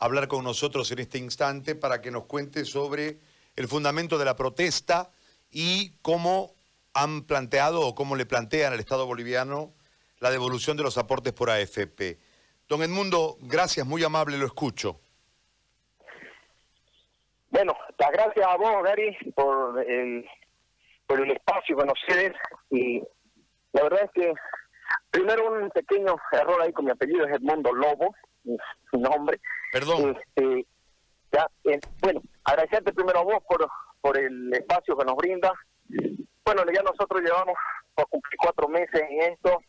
hablar con nosotros en este instante para que nos cuente sobre el fundamento de la protesta y cómo han planteado o cómo le plantean al Estado boliviano la devolución de los aportes por AFP. Don Edmundo, gracias, muy amable, lo escucho. Bueno, las gracias a vos, Gary, por el, por el espacio que nos cedes y la verdad es que primero un pequeño error ahí con mi apellido es Edmundo Lobo, mi, nombre. Perdón. Este, ya, eh, bueno, agradecerte primero a vos por, por el espacio que nos brinda. Bueno, ya nosotros llevamos por cumplir cuatro meses en esto.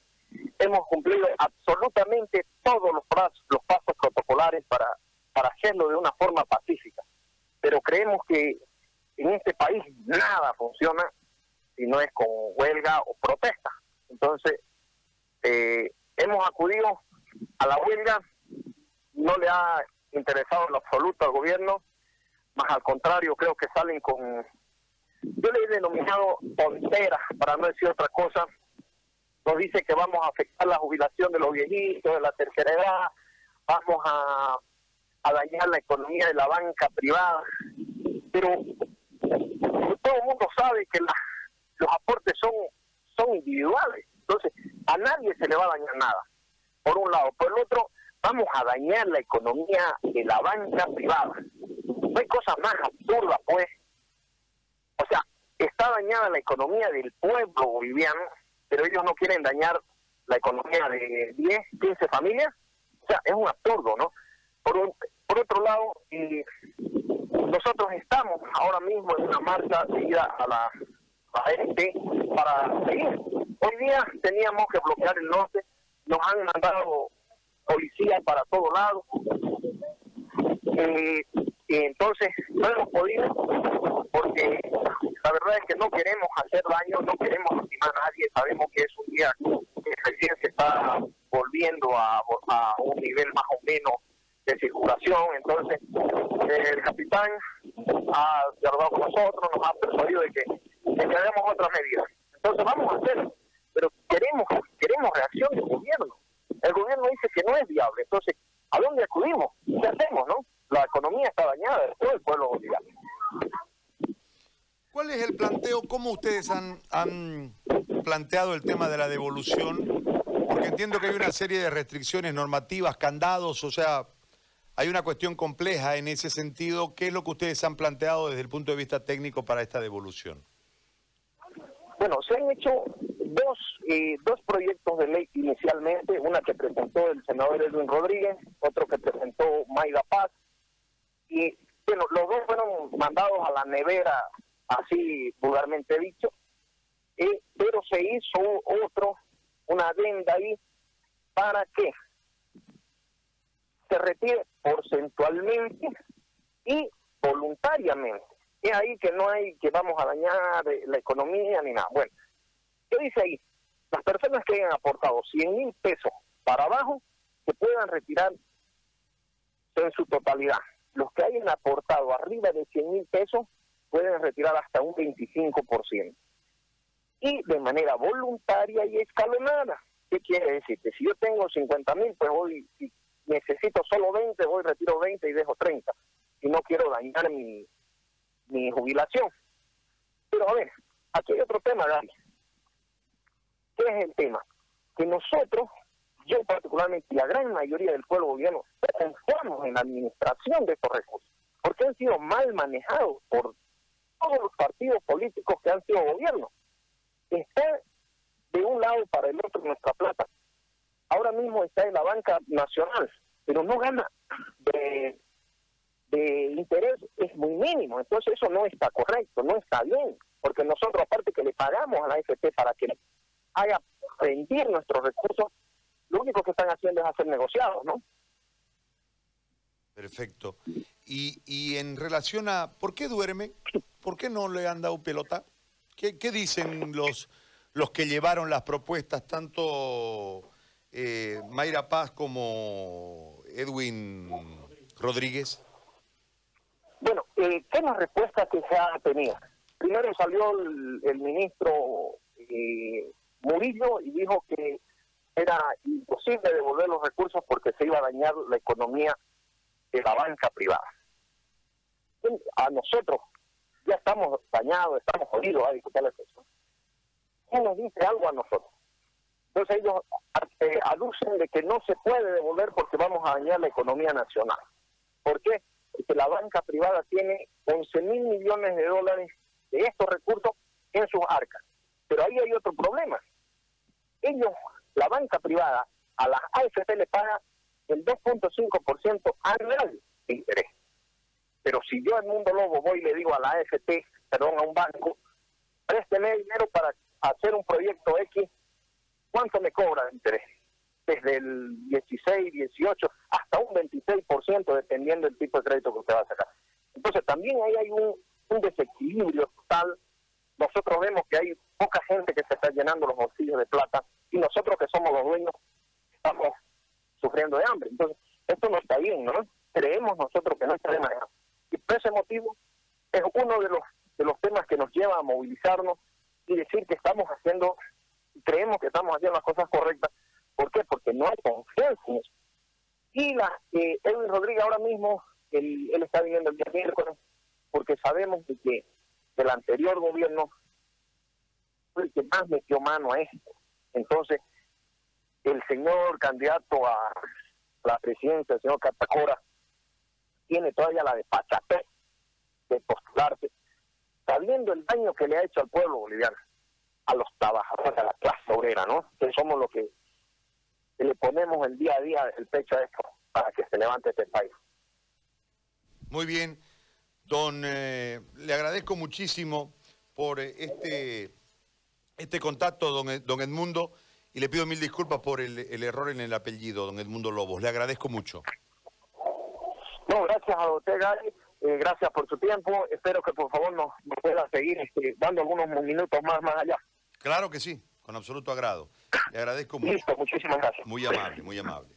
Hemos cumplido absolutamente todos los, pasos, los pasos protocolares para, para hacerlo de una forma pacífica. Pero creemos que en este país nada funciona si no es con huelga o protesta. Entonces, acudido a la huelga, no le ha interesado en lo absoluto al gobierno, más al contrario, creo que salen con, yo le he denominado tonteras, para no decir otra cosa, nos dice que vamos a afectar la jubilación de los viejitos, de la tercera edad, vamos a, dañar la economía de la banca privada, pero todo el mundo sabe que los aportes son, son individuales, entonces a nadie se le va a dañar nada, por un lado. Por el otro, vamos a dañar la economía de la banca privada. No hay cosa más absurda, pues. O sea, está dañada la economía del pueblo boliviano, pero ellos no quieren dañar la economía de 10, 15 familias. O sea, es un absurdo, ¿no? Por, por otro lado, nosotros estamos ahora mismo en una marcha seguida a la a para seguir. Hoy día teníamos que bloquear el norte, nos han mandado policías para todos lados. Eh, y entonces no hemos podido porque la verdad es que no queremos hacer daño, no queremos lastimar a nadie, sabemos que es un día que recién se está volviendo a, a un nivel más o menos de circulación, entonces el capitán ha dialogado con nosotros, nos ha persuadido de que, que hagamos otras medidas. Entonces vamos a hacerlo, pero queremos, queremos reacción del gobierno. El gobierno dice que no es viable, entonces, ¿a dónde acudimos? ¿Qué hacemos, no? La economía está dañada de todo el pueblo boliviano. ¿Cuál es el planteo? ¿Cómo ustedes han, han planteado el tema de la devolución? Porque entiendo que hay una serie de restricciones normativas, candados, o sea, hay una cuestión compleja en ese sentido. ¿Qué es lo que ustedes han planteado desde el punto de vista técnico para esta devolución? Bueno, se han hecho dos, eh, dos proyectos de ley inicialmente, una que presentó el senador Edwin Rodríguez, otro que presentó Mayra Paz, y bueno, los dos fueron mandados a la nevera, así vulgarmente dicho, eh, pero se hizo otro, una adenda ahí, para que se retire porcentualmente y voluntariamente. Es ahí que no hay que vamos a dañar la economía ni nada. Bueno, ¿qué dice ahí? Las personas que hayan aportado 100 mil pesos para abajo se puedan retirar en su totalidad. Los que hayan aportado arriba de 100 mil pesos pueden retirar hasta un 25%. Y de manera voluntaria y escalonada. ¿Qué quiere decir? Que si yo tengo 50 mil, pues hoy necesito solo 20, voy, retiro 20 y dejo 30. Y no quiero dañar mi, mi jubilación. Pero a ver, aquí hay otro tema, Gaby. ¿Qué es el tema? Que nosotros, yo particularmente y la gran mayoría del pueblo boliviano, confiamos en la administración de estos recursos, porque han sido mal manejados por todos los partidos políticos que han sido gobierno. Está de un lado para el otro nuestra plata. Ahora mismo está en la banca nacional, pero no gana de, de interés, es muy mínimo. Entonces eso no está correcto, no está bien, porque nosotros aparte que le pagamos a la AFP para que haga rendir nuestros recursos, lo único que están haciendo es hacer negociados, ¿no? Perfecto. Y, y en relación a, ¿por qué duerme? ¿Por qué no le han dado pelota? ¿Qué, qué dicen los, los que llevaron las propuestas, tanto eh, Mayra Paz como Edwin Rodríguez? Eh, ¿qué es la respuesta que se ha tenido? Primero salió el, ministro eh, Murillo y dijo que era imposible devolver los recursos porque se iba a dañar la economía de la banca privada. A nosotros ya estamos dañados, estamos jodidos a discutir la cuestión. ¿Quién nos dice algo a nosotros? Entonces ellos eh, de que no se puede devolver porque vamos a dañar la economía nacional. ¿Por qué? Porque la banca privada tiene 11 mil millones de dólares de estos recursos en sus arcas. Pero ahí hay otro problema. Ellos, la banca privada, a las AFP le paga el 2.5% anual de interés. Pero si yo, en Mundo Lobo, voy y le digo a la AFP, perdón, a un banco, présteme dinero para hacer un proyecto X, ¿cuánto me cobra de interés? Desde el 16, 18, hasta un 26%, dependiendo del tipo de crédito que usted va a sacar. Entonces, también ahí hay un, desequilibrio total. Nosotros vemos que hay poca gente que se está llenando los bolsillos de plata y nosotros que somos los dueños estamos sufriendo de hambre. Entonces, esto no está bien, ¿no? Creemos nosotros que no está de. Y por ese motivo es uno de los, de los temas que nos lleva a movilizarnos y decir que estamos haciendo, creemos que estamos haciendo las cosas correctas. ¿Por qué? Porque no hay confianza en eso. Y la, eh, Edwin Rodríguez ahora mismo, él, está viniendo el día miércoles, porque sabemos que el anterior gobierno fue el que más metió mano a esto. Entonces, el señor candidato a la presidencia, el señor Catacora, tiene todavía la de Pachapé de postularse, sabiendo el daño que le ha hecho al pueblo boliviano, a los trabajadores, a la clase obrera, ¿no? Que somos los que, le ponemos el día a día el pecho a esto para que se levante este país. Muy bien, don, eh, le agradezco muchísimo por eh, este, este contacto, don, don Edmundo. Y le pido mil disculpas por el, error en el apellido, don Edmundo Lobos. Le agradezco mucho. No, gracias a usted, Gary. Eh, gracias por su tiempo. Espero que por favor nos, pueda seguir este, dando algunos minutos más, más allá. Claro que sí, con absoluto agrado. Le agradezco mucho. Listo, muchísimas gracias. Muy amable, muy amable.